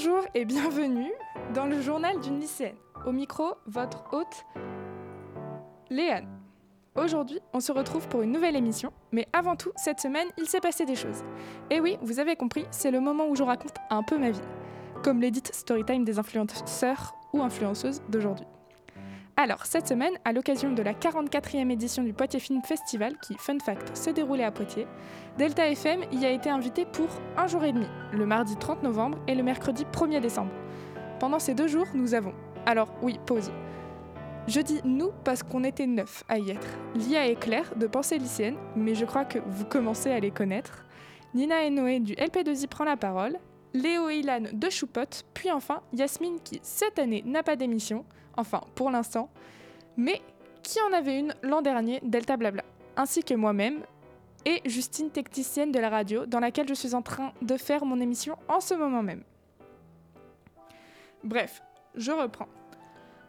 Bonjour et bienvenue dans le journal d'une lycéenne. Au micro, votre hôte, Léane. Aujourd'hui, on se retrouve pour une nouvelle émission, mais avant tout, cette semaine, il s'est passé des choses. Et oui, vous avez compris, c'est le moment où je raconte un peu ma vie, comme l'édite Storytime des influenceurs ou influenceuses d'aujourd'hui. Alors, cette semaine, à l'occasion de la 44e édition du Poitiers Film Festival, qui, fun fact, s'est déroulé à Poitiers, Delta FM y a été invité pour un jour et demi, le mardi 30 novembre et le mercredi 1er décembre. Pendant ces deux jours, nous avons. Alors, oui, pause. Je dis nous parce qu'on était neuf à y être. Lia et Claire de Pensée lycéenne, mais je crois que vous commencez à les connaître. Nina et Noé du LP2I prend la parole. Léo et Ilan de Choupotte, puis enfin Yasmine qui cette année n'a pas d'émission, enfin pour l'instant, mais qui en avait une l'an dernier, Delta Blabla, ainsi que moi-même, et Justine, technicienne de la radio, dans laquelle je suis en train de faire mon émission en ce moment même. Bref, je reprends.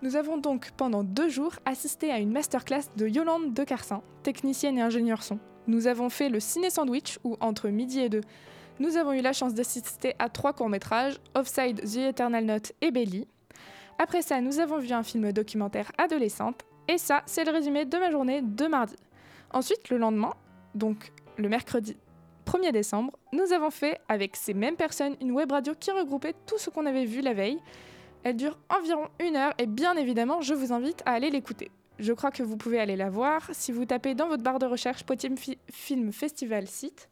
Nous avons donc pendant deux jours assisté à une masterclass de Yolande de Carsin, technicienne et ingénieure son. Nous avons fait le ciné sandwich où entre midi et deux, nous avons eu la chance d'assister à trois courts-métrages, Offside, The Eternal Note et Belly. Après ça, nous avons vu un film documentaire adolescente, et ça, c'est le résumé de ma journée de mardi. Ensuite, le lendemain, donc le mercredi 1er décembre, nous avons fait avec ces mêmes personnes une web radio qui regroupait tout ce qu'on avait vu la veille. Elle dure environ une heure et bien évidemment, je vous invite à aller l'écouter. Je crois que vous pouvez aller la voir si vous tapez dans votre barre de recherche Poitiers Film Festival site.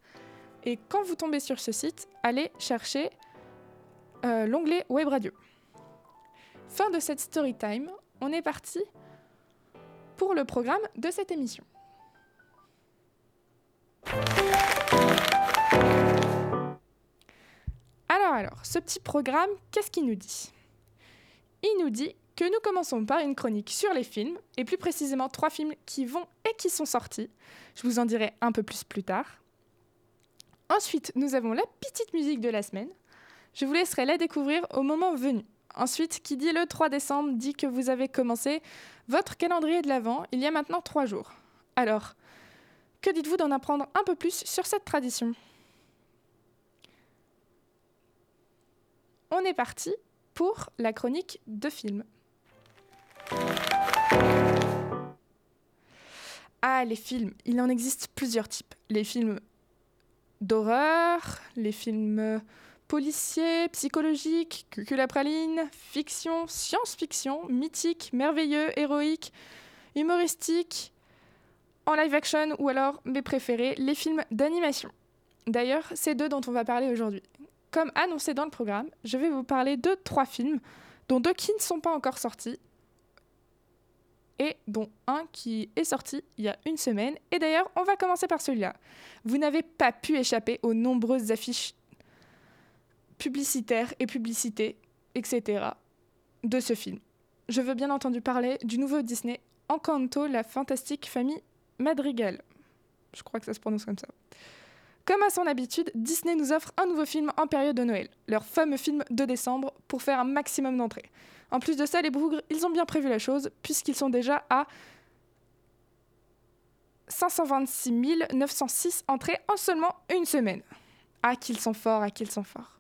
Et quand vous tombez sur ce site, allez chercher euh, l'onglet Web Radio. Fin de cette story time, on est parti pour le programme de cette émission. Alors alors, ce petit programme, qu'est-ce qu'il nous dit? Il nous dit que nous commençons par une chronique sur les films, et plus précisément trois films qui vont et qui sont sortis. Je vous en dirai un peu plus plus tard. Ensuite, nous avons la petite musique de la semaine. Je vous laisserai la découvrir au moment venu. Ensuite, qui dit le 3 décembre dit que vous avez commencé votre calendrier de l'Avent il y a maintenant trois jours. Alors, que dites-vous d'en apprendre un peu plus sur cette tradition? On est parti pour la chronique de films. Ah, les films, il en existe plusieurs types. Les films d'horreur, les films policiers, psychologiques, cuculapraline, fiction, science-fiction, mythique, merveilleux, héroïque, humoristique, en live action ou alors mes préférés, les films d'animation. D'ailleurs, c'est deux dont on va parler aujourd'hui. Comme annoncé dans le programme, je vais vous parler de trois films, dont deux qui ne sont pas encore sortis, et dont un qui est sorti il y a une semaine. Et d'ailleurs, on va commencer par celui-là. Vous n'avez pas pu échapper aux nombreuses affiches publicitaires et publicités, etc. de ce film. Je veux bien entendu parler du nouveau Disney Encanto, la fantastique famille Madrigal. Je crois que ça se prononce comme ça. Comme à son habitude, Disney nous offre un nouveau film en période de Noël, leur fameux film de décembre, pour faire un maximum d'entrées. En plus de ça, les bougres, ils ont bien prévu la chose, puisqu'ils sont déjà à 526 906 entrées en seulement une semaine. Ah, qu'ils sont forts, ah, qu'ils sont forts.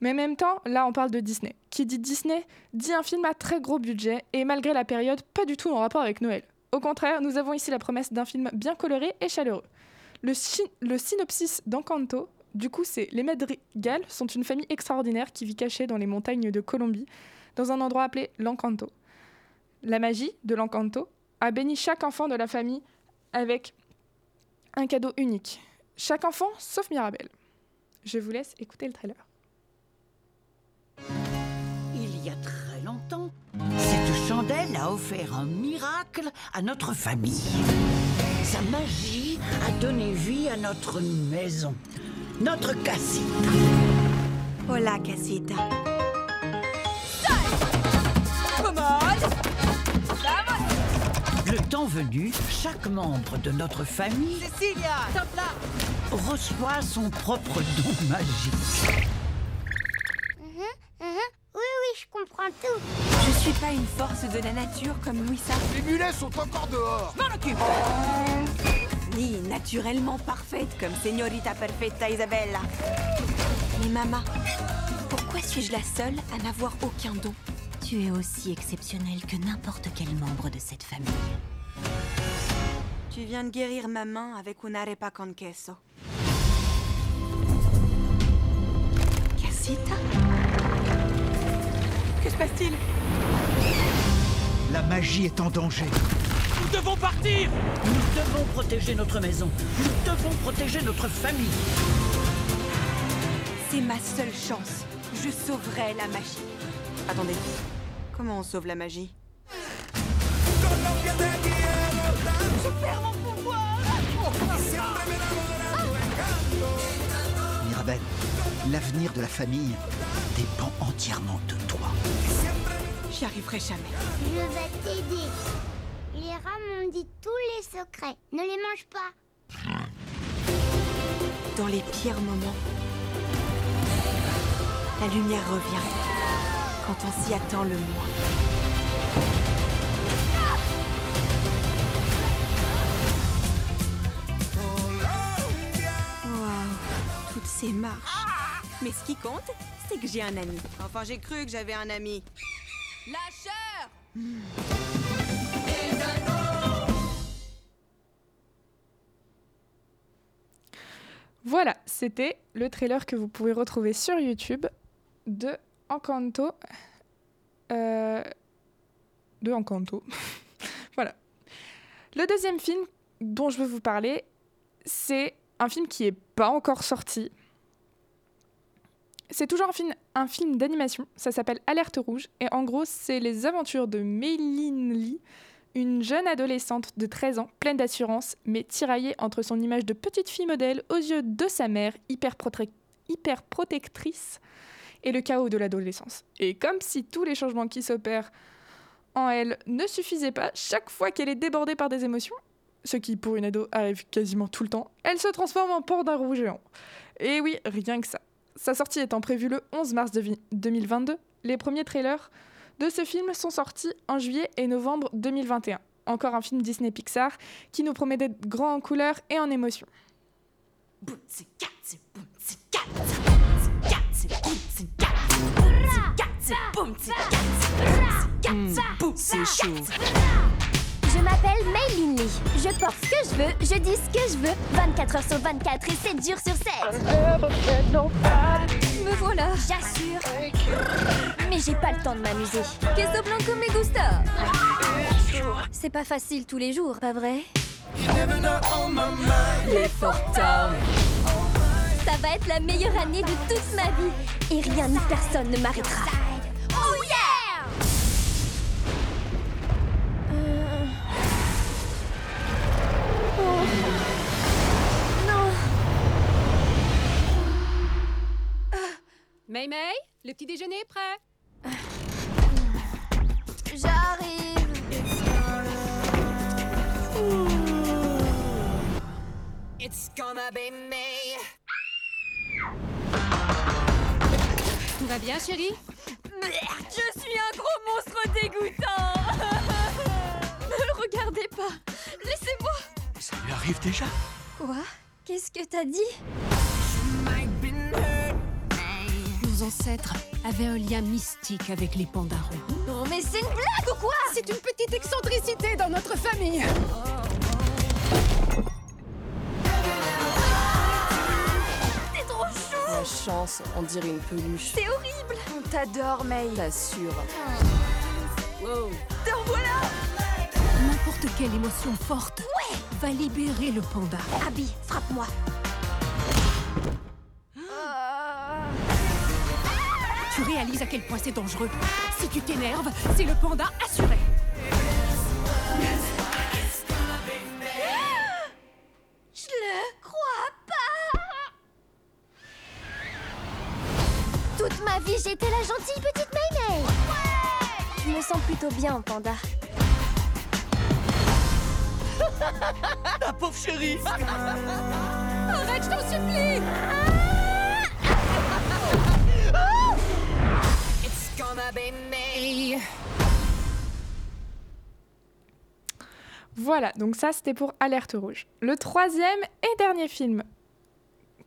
Mais en même temps, là, on parle de Disney. Qui dit Disney dit un film à très gros budget, et malgré la période, pas du tout en rapport avec Noël. Au contraire, nous avons ici la promesse d'un film bien coloré et chaleureux. Le, synopsis d'Encanto, du coup, c'est les Madrigal sont une famille extraordinaire qui vit cachée dans les montagnes de Colombie, dans un endroit appelé l'Encanto. La magie de l'Encanto a béni chaque enfant de la famille avec un cadeau unique. Chaque enfant sauf Mirabel. Je vous laisse écouter le trailer. Il y a très longtemps, cette chandelle a offert un miracle à notre famille. Sa magie a donné vie à notre maison, notre casita. Hola, casita. Le temps venu, chaque membre de notre famille Cecilia, reçoit son propre don magique. Mhm, mhm. Oui, oui, je comprends tout. Je suis pas une force de la nature comme Louisa, Les mulets sont encore dehors m'en occupe Ni naturellement parfaite comme Señorita Perfecta Isabella. Mais maman, pourquoi suis-je la seule à n'avoir aucun don? Tu es aussi exceptionnel que n'importe quel membre de cette famille. Tu viens de guérir ma main avec un arepa con queso. Casita? Que se passe-t-il La magie est en danger. Nous devons protéger notre maison. Nous devons protéger notre famille. C'est ma seule chance. Je sauverai la magie. Attendez, comment on sauve la magie Mirabelle, l'avenir de la famille dépend entièrement de toi. J'y arriverai jamais. Je vais t'aider. Les rats m'ont dit tous les secrets. Ne les mange pas. Dans les pires moments, la lumière revient. Quand on s'y attend le moins. Waouh, toutes ces marches. Mais ce qui compte, c'est que j'ai un ami. Enfin, j'ai cru que j'avais un ami. Lâcheur Voilà, c'était le trailer que vous pouvez retrouver sur YouTube de Encanto. Euh, de Encanto. voilà. Le deuxième film dont je veux vous parler, c'est un film qui n'est pas encore sorti. C'est toujours un film, d'animation, ça s'appelle Alerte Rouge, et en gros, c'est les aventures de Meiline Lee, une jeune adolescente de 13 ans, pleine d'assurance, mais tiraillée entre son image de petite fille modèle aux yeux de sa mère, hyper, prote- hyper protectrice, et le chaos de l'adolescence. Et comme si tous les changements qui s'opèrent en elle ne suffisaient pas, chaque fois qu'elle est débordée par des émotions, ce qui pour une ado arrive quasiment tout le temps, elle se transforme en d'un roux géant. Et oui, rien que ça. Sa sortie étant prévue le 11 mars de vi- 2022, les premiers trailers de ce film sont sortis en juillet et novembre 2021. Encore un film Disney Pixar qui nous promet d'être grand en couleurs et en émotions. Je m'appelle Maylin Lee. Je porte ce que je veux, je dis ce que je veux. 24 heures sur 24 et 7 jours sur 7. Me voilà. J'assure. Mais j'ai pas le temps de m'amuser. Queso blanco me gusta. C'est pas facile tous les jours, pas vrai? L'effort Town. Ça va être la meilleure année de toute ma vie. Et rien ni personne ne m'arrêtera. May May, le petit déjeuner est prêt. J'arrive. Tout va bien, chérie? Je suis un gros monstre dégoûtant. Ne le regardez pas. Laissez-moi. Ça lui arrive déjà? Quoi? Qu'est-ce que t'as dit? Nos ancêtres avaient un lien mystique avec les pandas roux. Non mais c'est une blague ou quoi? C'est une petite excentricité dans notre famille. T'es trop chou La chance, on dirait une peluche. C'est horrible On t'adore, May T'assure. Te revoilà N'importe quelle émotion forte va libérer le panda. Abby, frappe-moi Tu réalises à quel point c'est dangereux. Si tu t'énerves, c'est le panda assuré. Je le crois pas Toute ma vie, j'étais la gentille petite Maymay. Je me sens plutôt bien en panda. La pauvre chérie Arrête, je t'en supplie Voilà, donc ça c'était pour Alerte Rouge. Le troisième et dernier film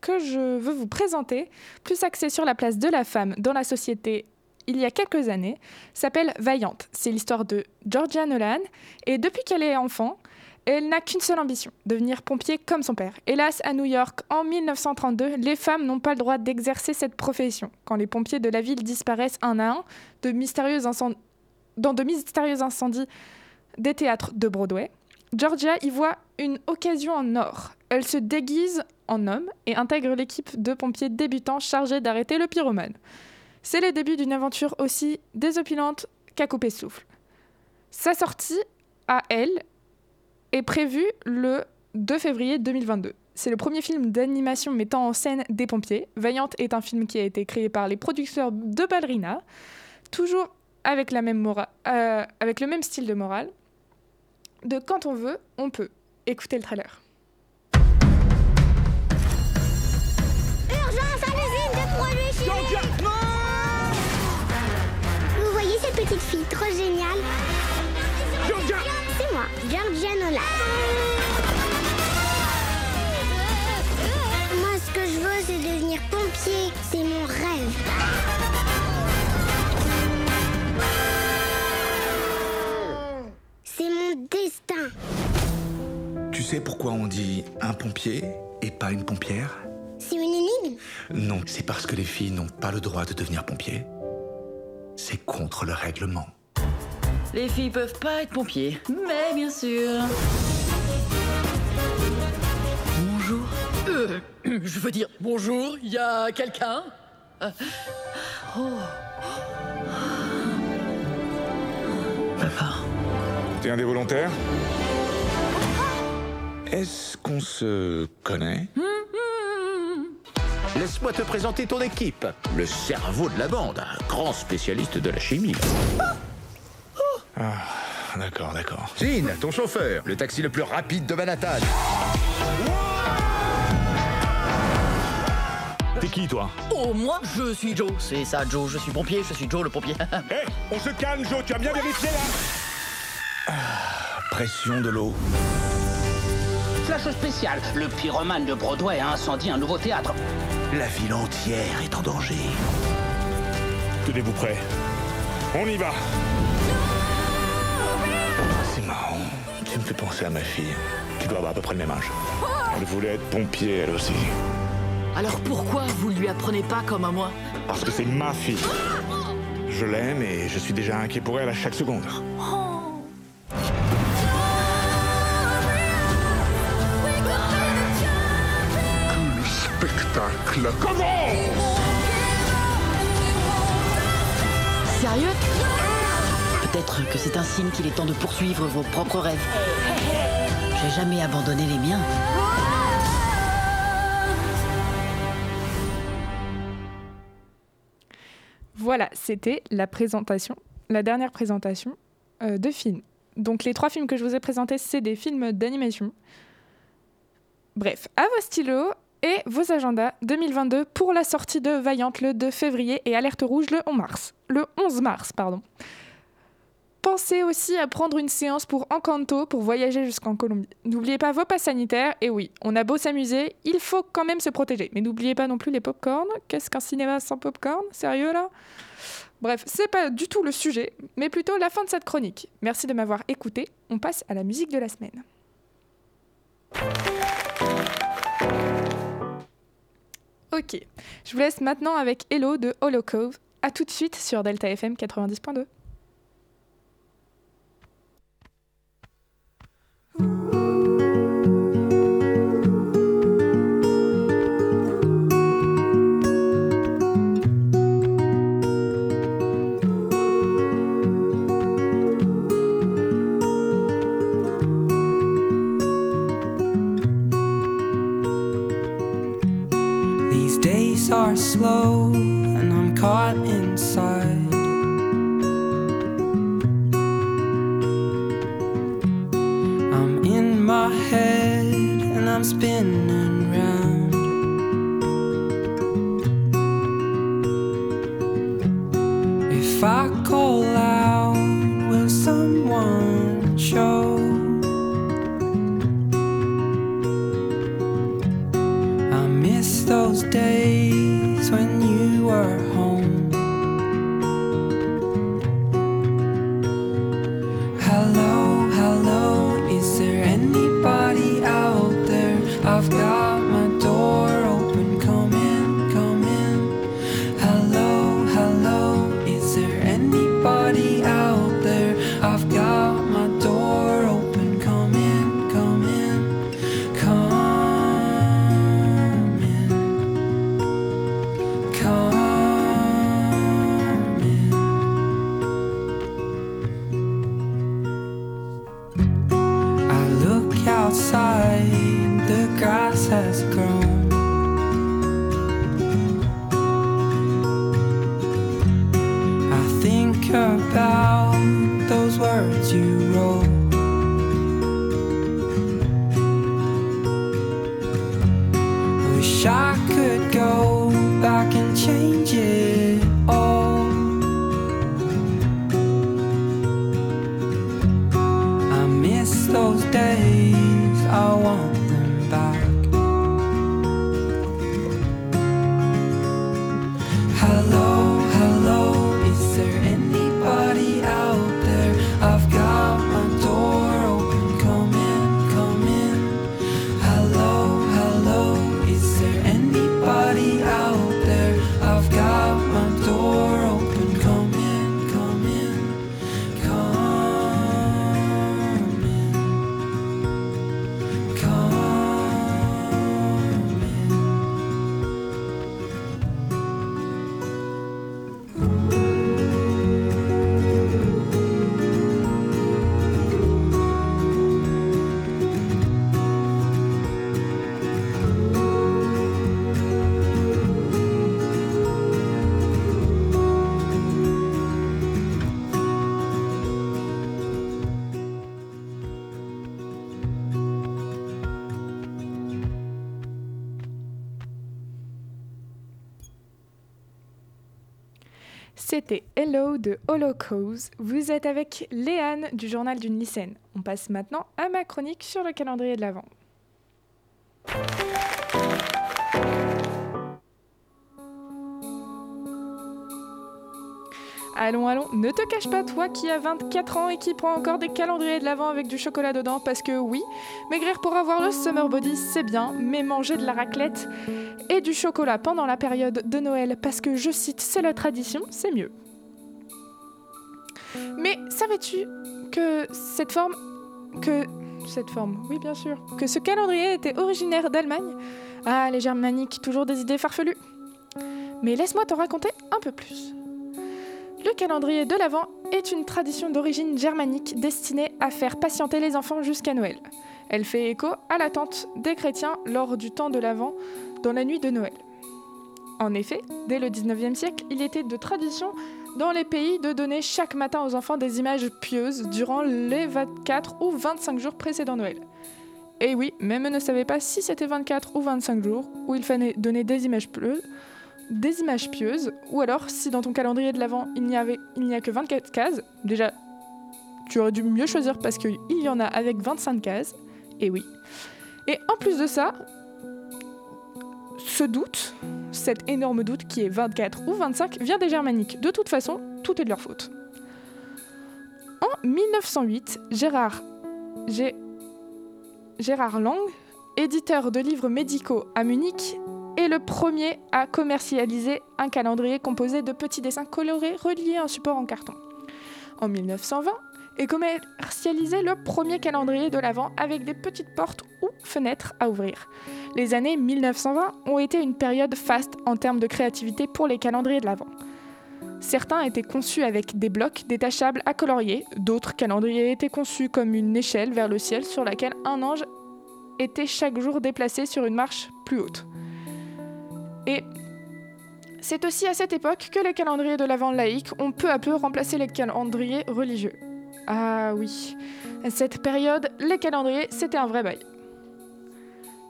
que je veux vous présenter, plus axée sur la place de la femme dans la société il y a quelques années, s'appelle Vaillante. C'est l'histoire de Georgia Nolan et depuis qu'elle est enfant, elle n'a qu'une seule ambition, devenir pompier comme son père. Hélas, à New York, en 1932, les femmes n'ont pas le droit d'exercer cette profession. Quand les pompiers de la ville disparaissent un à un mystérieux dans de mystérieux incendies des théâtres de Broadway, Georgia y voit une occasion en or. Elle se déguise en homme et intègre l'équipe de pompiers débutants chargés d'arrêter le pyromane. C'est le début d'une aventure aussi désopilante qu'à couper souffle. Sa sortie à elle est prévue le 2 février 2022. C'est le premier film d'animation mettant en scène des pompiers. Vaillante est un film qui a été créé par les producteurs de Ballerina, toujours avec, la même euh, avec le même style de morale. De quand on veut, on peut. Écoutez le trailer. Urgence à l'usine de produits chimiques Vous voyez cette petite fille trop géniale? C'est moi, ce que je veux, c'est devenir pompier. C'est mon rêve. C'est mon destin. Tu sais pourquoi on dit un pompier et pas une pompière? C'est une énigme Non, c'est parce que les filles n'ont pas le droit de devenir pompiers. C'est contre le règlement. Les filles peuvent pas être pompiers, mais bien sûr. Bonjour. Euh, je veux dire, bonjour, il y a quelqu'un? Euh, Oh. Papa. T'es un des volontaires? Est-ce qu'on se connaît? Laisse-moi te présenter ton équipe. Le cerveau de la bande, un grand spécialiste de la chimie. Ah, d'accord, d'accord. Jean, ton chauffeur, le taxi le plus rapide de Manhattan. T'es qui, toi? Oh, moi, je suis Joe. C'est ça, Joe, je suis pompier, je suis Joe le pompier. Hé, on se calme, Joe, tu as bien vérifié, là Ah, Pression de l'eau. Flash spécial, le pyromane de Broadway a incendié un nouveau théâtre. La ville entière est en danger. Tenez-vous prêts. On y va marrant. Tu me fais penser à ma fille. Tu dois avoir à peu près le même âge. Elle voulait être pompier, elle aussi. Alors pourquoi vous lui apprenez pas comme à moi? Parce que c'est ma fille. Je l'aime et je suis déjà inquiet pour elle à chaque seconde. Le spectacle commence Sérieux? Peut-être que c'est un signe qu'il est temps de poursuivre vos propres rêves. J'ai jamais abandonné les miens. Voilà, c'était la présentation, la dernière présentation euh, de films. Donc les trois films que je vous ai présentés, c'est des films d'animation. Bref, à vos stylos et vos agendas 2022 pour la sortie de Vaillante le 2 février et Alerte Rouge le 11 mars. Le 11 mars, pardon. Pensez aussi à prendre une séance pour Encanto pour voyager jusqu'en Colombie. N'oubliez pas vos passes sanitaires. Et oui, on a beau s'amuser, il faut quand même se protéger. Mais n'oubliez pas non plus les pop-corn. Qu'est-ce qu'un cinéma sans pop-corn? Sérieux là? Bref, c'est pas du tout le sujet, mais plutôt la fin de cette chronique. Merci de m'avoir écouté. On passe à la musique de la semaine. Ok, je vous laisse maintenant avec Hello de Holocove. A tout de suite sur Delta FM 90.2. there C'était Hello de Holocaust. Vous êtes avec Léane du journal d'une lycéenne. On passe maintenant à ma chronique sur le calendrier de l'Avent. Allons, allons, ne te cache pas, toi qui as 24 ans et qui prend encore des calendriers de l'Avent avec du chocolat dedans, parce que oui, maigrir pour avoir le summer body, c'est bien, mais manger de la raclette et du chocolat pendant la période de Noël, parce que je cite, c'est la tradition, c'est mieux. Mais savais-tu que cette forme. que. cette forme, oui, bien sûr. que ce calendrier était originaire d'Allemagne? Ah, les germaniques, toujours des idées farfelues. Mais laisse-moi t'en raconter un peu plus. Le calendrier de l'Avent est une tradition d'origine germanique destinée à faire patienter les enfants jusqu'à Noël. Elle fait écho à l'attente des chrétiens lors du temps de l'Avent dans la nuit de Noël. En effet, dès le 19e siècle, il était de tradition dans les pays de donner chaque matin aux enfants des images pieuses durant les 24 ou 25 jours précédant Noël. Et oui, même ne savaient pas si c'était 24 ou 25 jours où il fallait donner des images pieuses, des images pieuses, ou alors si dans ton calendrier de l'Avent il n'y avait il n'y a que 24 cases, déjà tu aurais dû mieux choisir parce qu'il y en a avec 25 cases, et oui. Et en plus de ça, ce doute, cet énorme doute qui est 24 ou 25, vient des germaniques. De toute façon, tout est de leur faute. En 1908, Gérard, Gé- Gérard Lang, éditeur de livres médicaux à Munich, est le premier à commercialiser un calendrier composé de petits dessins colorés reliés à un support en carton. En 1920, est commercialisé le premier calendrier de l'Avent avec des petites portes ou fenêtres à ouvrir. Les années 1920 ont été une période faste en termes de créativité pour les calendriers de l'Avent. Certains étaient conçus avec des blocs détachables à colorier, d'autres calendriers étaient conçus comme une échelle vers le ciel sur laquelle un ange était chaque jour déplacé sur une marche plus haute. Et c'est aussi à cette époque que les calendriers de l'Avent laïque ont peu à peu remplacé les calendriers religieux. Ah oui, à cette période, les calendriers, c'était un vrai bail.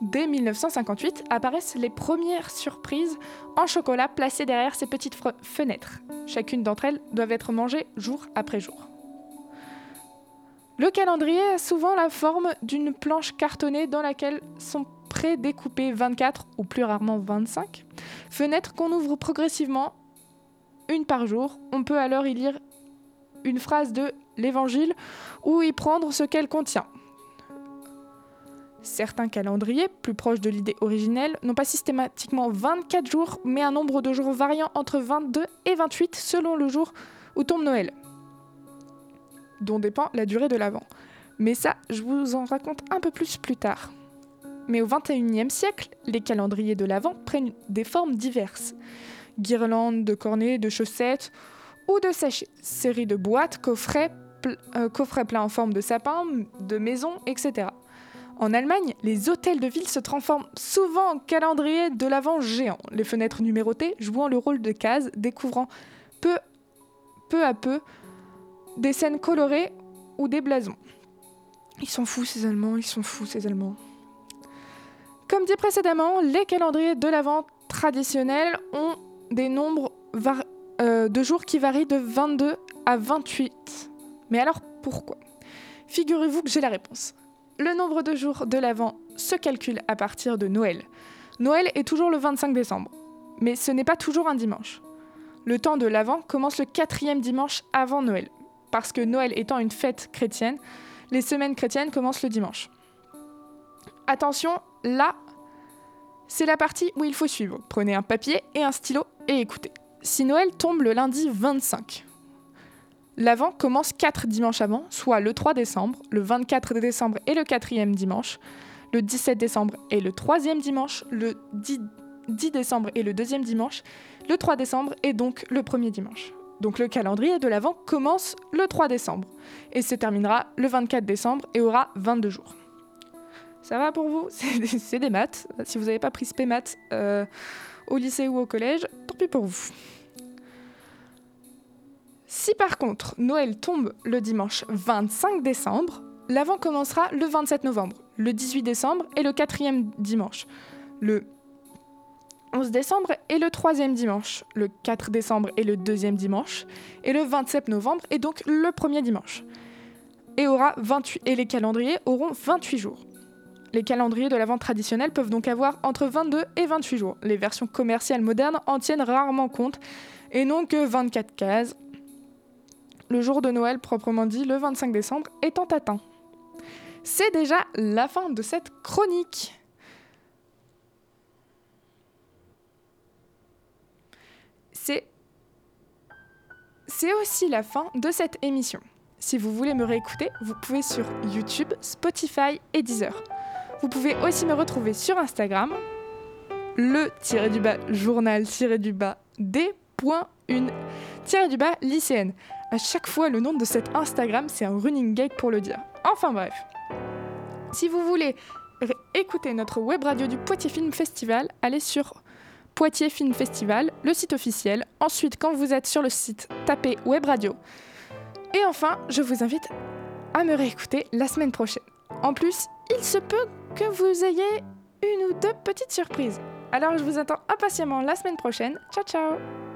Dès 1958 apparaissent les premières surprises en chocolat placées derrière ces petites fenêtres. Chacune d'entre elles doit être mangée jour après jour. Le calendrier a souvent la forme d'une planche cartonnée dans laquelle sont pré-découpées 24 ou plus rarement 25 fenêtres qu'on ouvre progressivement, une par jour. On peut alors y lire une phrase de l'Évangile ou y prendre ce qu'elle contient. Certains calendriers, plus proches de l'idée originelle, n'ont pas systématiquement 24 jours, mais un nombre de jours variant entre 22 et 28 selon le jour où tombe Noël, dont dépend la durée de l'Avent. Mais ça, je vous en raconte un peu plus plus tard. Mais au XXIe siècle, les calendriers de l'Avent prennent des formes diverses. Guirlandes de cornets, de chaussettes ou de sachets, séries de boîtes, coffrets, pl- euh, coffrets plats en forme de sapin, de maison, etc. En Allemagne, les hôtels de ville se transforment souvent en calendriers de l'Avent géants, les fenêtres numérotées jouant le rôle de cases, découvrant peu, peu à peu des scènes colorées ou des blasons. Ils sont fous ces Allemands, ils sont fous ces Allemands. Comme dit précédemment, les calendriers de l'Avent traditionnels ont des nombres euh, de jours qui varient de 22 à 28. Mais alors pourquoi? Figurez-vous que j'ai la réponse. Le nombre de jours de l'Avent se calcule à partir de Noël. Noël est toujours le 25 décembre, mais ce n'est pas toujours un dimanche. Le temps de l'Avent commence le quatrième dimanche avant Noël. Parce que Noël étant une fête chrétienne, les semaines chrétiennes commencent le dimanche. Attention, là, c'est la partie où il faut suivre. Prenez un papier et un stylo et écoutez. Si Noël tombe le lundi 25, l'Avent commence 4 dimanches avant, soit le 3 décembre, le 24 décembre et le quatrième dimanche, le 17 décembre et le troisième dimanche, le 10, 10 décembre et le deuxième dimanche, le 3 décembre et donc le premier dimanche. Donc le calendrier de l'Avent commence le 3 décembre et se terminera le 24 décembre et aura 22 jours. Ça va pour vous? C'est des, maths. Si vous n'avez pas pris spé maths euh, au lycée ou au collège, tant pis pour vous. Si par contre Noël tombe le dimanche 25 décembre, l'Avent commencera le 27 novembre, le 18 décembre et le quatrième dimanche. Le 11 décembre et le troisième dimanche, le 4 décembre et le deuxième dimanche, et le 27 novembre et donc le premier dimanche. Et, aura 28, et les calendriers auront 28 jours. Les calendriers de l'Avent traditionnels peuvent donc avoir entre 22 et 28 jours. Les versions commerciales modernes en tiennent rarement compte et n'ont que 24 cases. Le jour de Noël, proprement dit, le 25 décembre, étant atteint. C'est déjà la fin de cette chronique. C'est c'est aussi la fin de cette émission. Si vous voulez me réécouter, vous pouvez sur YouTube, Spotify et Deezer. Vous pouvez aussi me retrouver sur Instagram, le-du-bas journal-du-bas d.une-du-bas lycéenne. À chaque fois, le nom de cet Instagram, c'est un running gag pour le dire. Enfin bref. Si vous voulez écouter notre web radio du Poitiers Film Festival, allez sur Poitiers Film Festival, le site officiel. Ensuite, quand vous êtes sur le site, tapez web radio. Et enfin, je vous invite à me réécouter la semaine prochaine. En plus, il se peut que vous ayez une ou deux petites surprises. Alors je vous attends impatiemment la semaine prochaine. Ciao ciao